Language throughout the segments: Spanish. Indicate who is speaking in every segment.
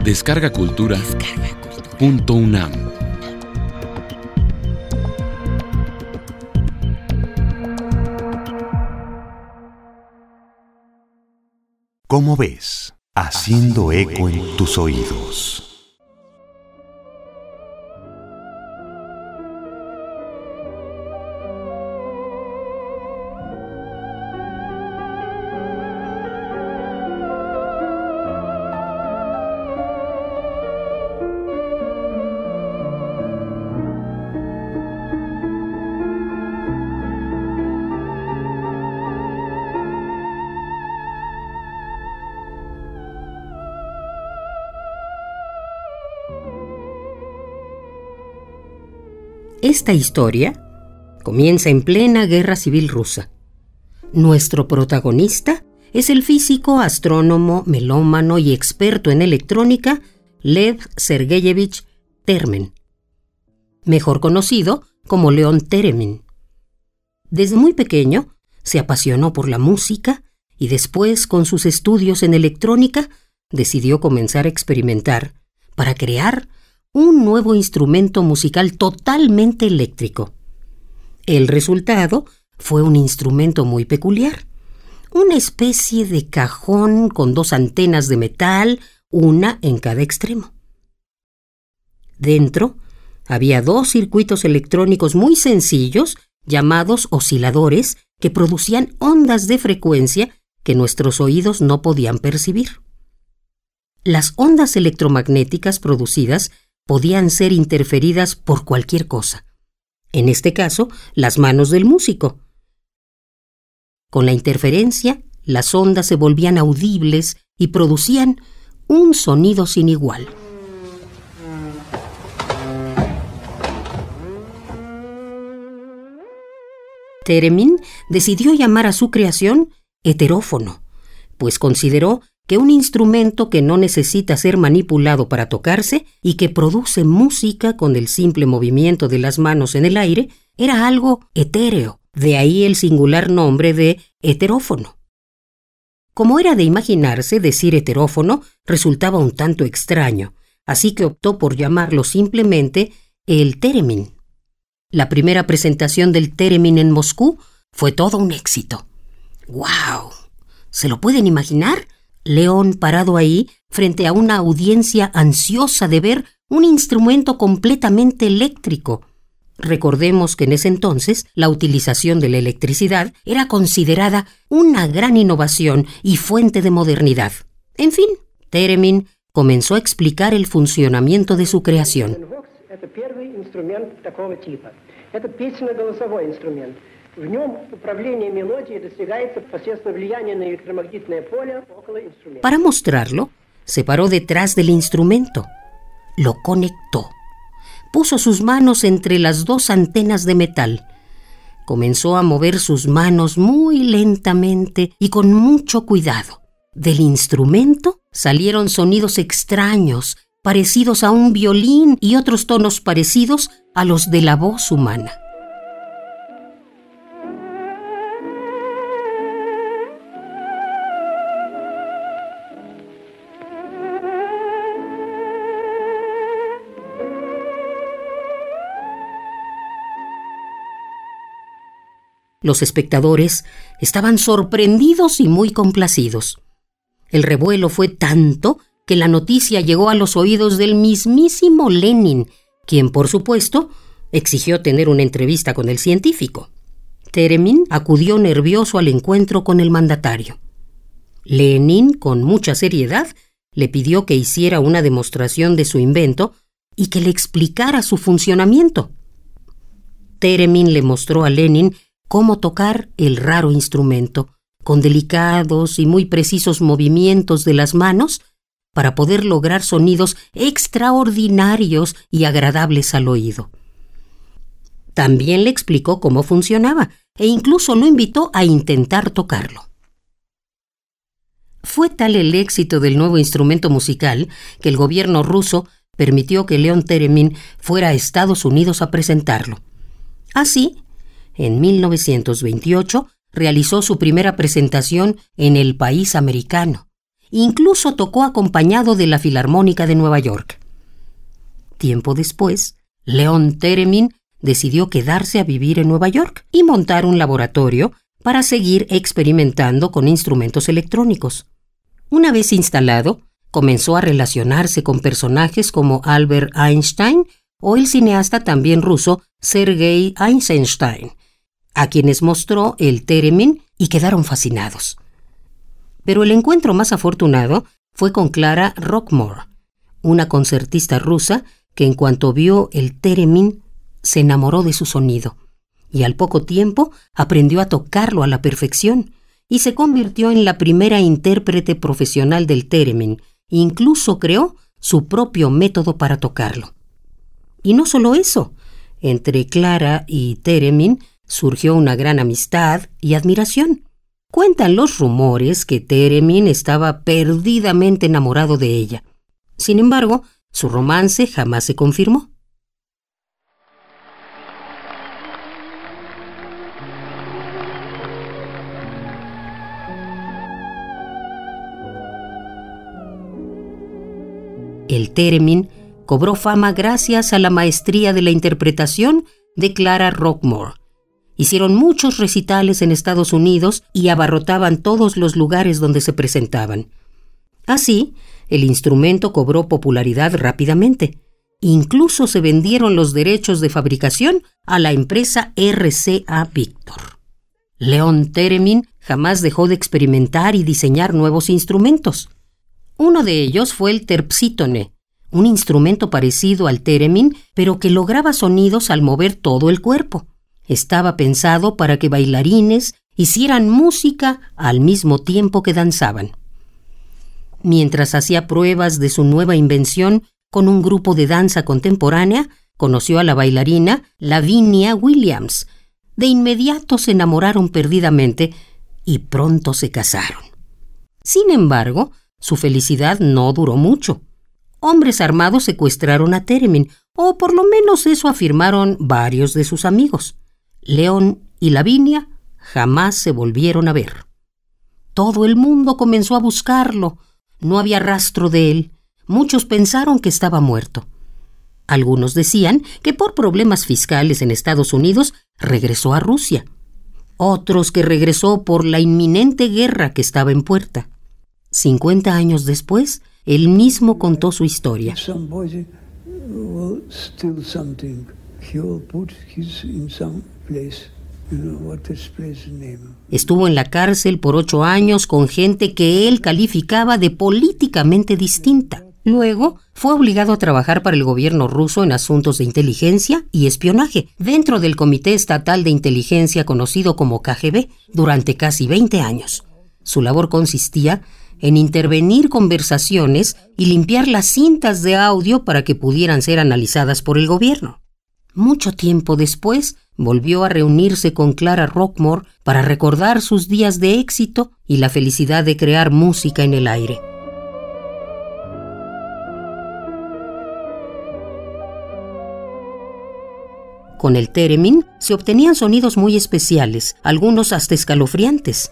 Speaker 1: Descarga Cultura. Punto UNAM.
Speaker 2: ¿Cómo ves? Haciendo eco en tus oídos.
Speaker 3: Esta historia comienza en plena guerra civil rusa. Nuestro protagonista es el físico, astrónomo, melómano y experto en electrónica Lev Sergeyevich Termen, mejor conocido como León Teremin. Desde muy pequeño se apasionó por la música y después, con sus estudios en electrónica, decidió comenzar a experimentar para crear un nuevo instrumento musical totalmente eléctrico. El resultado fue un instrumento muy peculiar, una especie de cajón con dos antenas de metal, una en cada extremo. Dentro había dos circuitos electrónicos muy sencillos llamados osciladores que producían ondas de frecuencia que nuestros oídos no podían percibir. Las ondas electromagnéticas producidas podían ser interferidas por cualquier cosa. En este caso, las manos del músico. Con la interferencia, las ondas se volvían audibles y producían un sonido sin igual. Teremin decidió llamar a su creación heterófono, pues consideró que un instrumento que no necesita ser manipulado para tocarse y que produce música con el simple movimiento de las manos en el aire era algo etéreo, de ahí el singular nombre de heterófono. Como era de imaginarse, decir heterófono resultaba un tanto extraño, así que optó por llamarlo simplemente el Teremin. La primera presentación del Teremin en Moscú fue todo un éxito. ¡Wow! ¿Se lo pueden imaginar? León parado ahí frente a una audiencia ansiosa de ver un instrumento completamente eléctrico. Recordemos que en ese entonces la utilización de la electricidad era considerada una gran innovación y fuente de modernidad. En fin, Teremin comenzó a explicar el funcionamiento de su creación. Para mostrarlo, se paró detrás del instrumento, lo conectó, puso sus manos entre las dos antenas de metal, comenzó a mover sus manos muy lentamente y con mucho cuidado. Del instrumento salieron sonidos extraños, parecidos a un violín y otros tonos parecidos a los de la voz humana. Los espectadores estaban sorprendidos y muy complacidos. El revuelo fue tanto que la noticia llegó a los oídos del mismísimo Lenin, quien, por supuesto, exigió tener una entrevista con el científico. Teremin acudió nervioso al encuentro con el mandatario. Lenin, con mucha seriedad, le pidió que hiciera una demostración de su invento y que le explicara su funcionamiento. Teremin le mostró a Lenin cómo tocar el raro instrumento, con delicados y muy precisos movimientos de las manos, para poder lograr sonidos extraordinarios y agradables al oído. También le explicó cómo funcionaba e incluso lo invitó a intentar tocarlo. Fue tal el éxito del nuevo instrumento musical que el gobierno ruso permitió que León Teremin fuera a Estados Unidos a presentarlo. Así, en 1928 realizó su primera presentación en el país americano Incluso tocó acompañado de la Filarmónica de Nueva York. Tiempo después, Leon Theremin decidió quedarse a vivir en Nueva York y montar un laboratorio para seguir experimentando con instrumentos electrónicos. Una vez instalado, comenzó a relacionarse con personajes como Albert Einstein o el cineasta también ruso Sergei Eisenstein, a quienes mostró el Theremin y quedaron fascinados. Pero el encuentro más afortunado fue con Clara Rockmore, una concertista rusa que en cuanto vio el Theremin se enamoró de su sonido y al poco tiempo aprendió a tocarlo a la perfección y se convirtió en la primera intérprete profesional del Theremin, incluso creó su propio método para tocarlo. Y no solo eso, entre Clara y Theremin surgió una gran amistad y admiración. Cuentan los rumores que Theremin estaba perdidamente enamorado de ella. Sin embargo, su romance jamás se confirmó. El Theremin cobró fama gracias a la maestría de la interpretación de Clara Rockmore. Hicieron muchos recitales en Estados Unidos y abarrotaban todos los lugares donde se presentaban. Así, el instrumento cobró popularidad rápidamente. Incluso se vendieron los derechos de fabricación a la empresa RCA Victor. Leon Theremin jamás dejó de experimentar y diseñar nuevos instrumentos. Uno de ellos fue el terpsítone, un instrumento parecido al theremin, pero que lograba sonidos al mover todo el cuerpo. Estaba pensado para que bailarines hicieran música al mismo tiempo que danzaban. Mientras hacía pruebas de su nueva invención con un grupo de danza contemporánea, conoció a la bailarina Lavinia Williams. De inmediato se enamoraron perdidamente y pronto se casaron. Sin embargo, su felicidad no duró mucho. Hombres armados secuestraron a Teremin, o por lo menos eso afirmaron varios de sus amigos. León y Lavinia jamás se volvieron a ver. Todo el mundo comenzó a buscarlo. No había rastro de él. Muchos pensaron que estaba muerto. Algunos decían que por problemas fiscales en Estados Unidos regresó a Rusia. Otros que regresó por la inminente guerra que estaba en puerta. Cincuenta años después, él mismo contó su historia. Estuvo en la cárcel por ocho años con gente que él calificaba de políticamente distinta. Luego fue obligado a trabajar para el gobierno ruso en asuntos de inteligencia y espionaje dentro del Comité Estatal de Inteligencia conocido como KGB durante casi 20 años. Su labor consistía en intervenir conversaciones y limpiar las cintas de audio para que pudieran ser analizadas por el gobierno. Mucho tiempo después, volvió a reunirse con Clara Rockmore para recordar sus días de éxito y la felicidad de crear música en el aire. Con el Theremin se obtenían sonidos muy especiales, algunos hasta escalofriantes.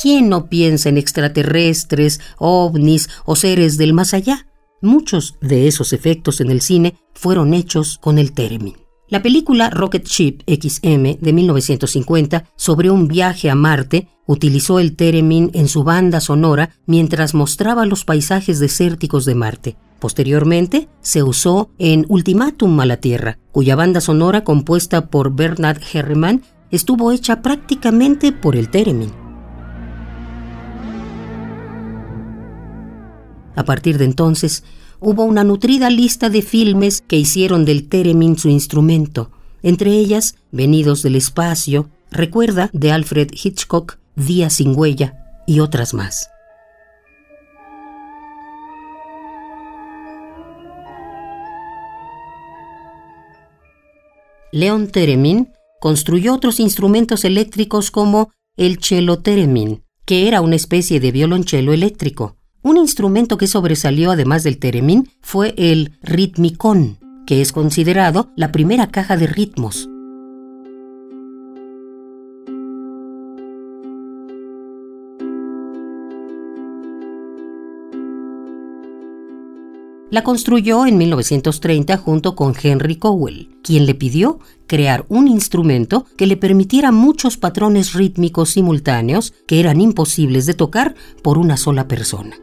Speaker 3: ¿Quién no piensa en extraterrestres, ovnis o seres del más allá? Muchos de esos efectos en el cine fueron hechos con el Theremin. La película Rocket Ship XM de 1950 sobre un viaje a Marte utilizó el Theremin en su banda sonora mientras mostraba los paisajes desérticos de Marte. Posteriormente se usó en Ultimátum a la Tierra, cuya banda sonora compuesta por Bernard Herrmann estuvo hecha prácticamente por el Theremin. A partir de entonces, hubo una nutrida lista de filmes que hicieron del Theremin su instrumento, entre ellas Venidos del Espacio, Recuerda de Alfred Hitchcock, Día sin huella y otras más. Leon Theremin construyó otros instrumentos eléctricos como el cello Theremin, que era una especie de violonchelo eléctrico. Un instrumento que sobresalió además del Theremin fue el ritmicón, que es considerado la primera caja de ritmos. La construyó en 1930 junto con Henry Cowell, quien le pidió crear un instrumento que le permitiera muchos patrones rítmicos simultáneos que eran imposibles de tocar por una sola persona.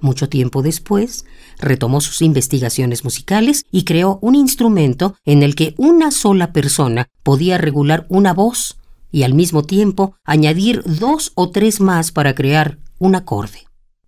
Speaker 3: Mucho tiempo después, retomó sus investigaciones musicales y creó un instrumento en el que una sola persona podía regular una voz y al mismo tiempo añadir dos o tres más para crear un acorde.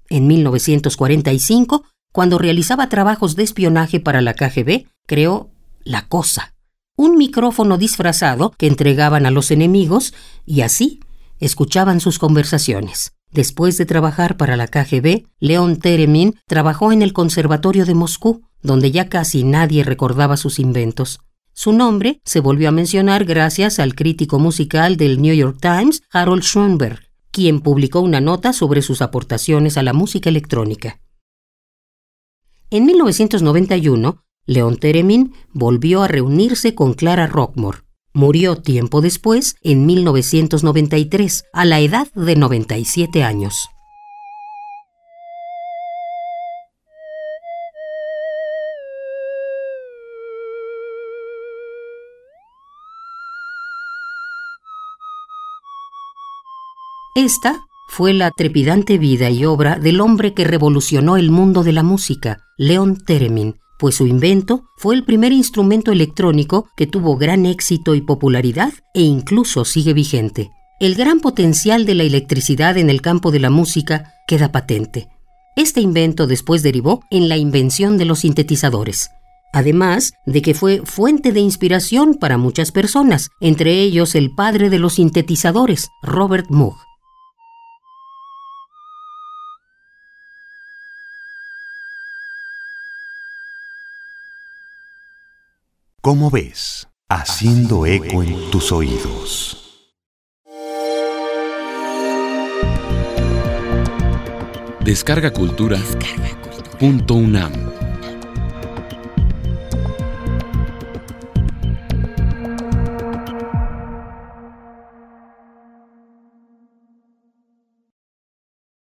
Speaker 3: En 1945, cuando realizaba trabajos de espionaje para la KGB, creó La Cosa, un micrófono disfrazado que entregaban a los enemigos y así escuchaban sus conversaciones. Después de trabajar para la KGB, León Teremin trabajó en el Conservatorio de Moscú, donde ya casi nadie recordaba sus inventos. Su nombre se volvió a mencionar gracias al crítico musical del New York Times, Harold Schoenberg, quien publicó una nota sobre sus aportaciones a la música electrónica. En 1991, Leon Theremin volvió a reunirse con Clara Rockmore. Murió tiempo después, en 1993, a la edad de 97 años. Esta fue la trepidante vida y obra del hombre que revolucionó el mundo de la música, Leon Theremin, pues su invento fue el primer instrumento electrónico que tuvo gran éxito y popularidad e incluso sigue vigente. El gran potencial de la electricidad en el campo de la música queda patente. Este invento después derivó en la invención de los sintetizadores, además de que fue fuente de inspiración para muchas personas, entre ellos el padre de los sintetizadores, Robert Moog.
Speaker 2: ¿Cómo ves? Haciendo eco en tus oídos.
Speaker 1: Descarga Cultura. Descarga cultura.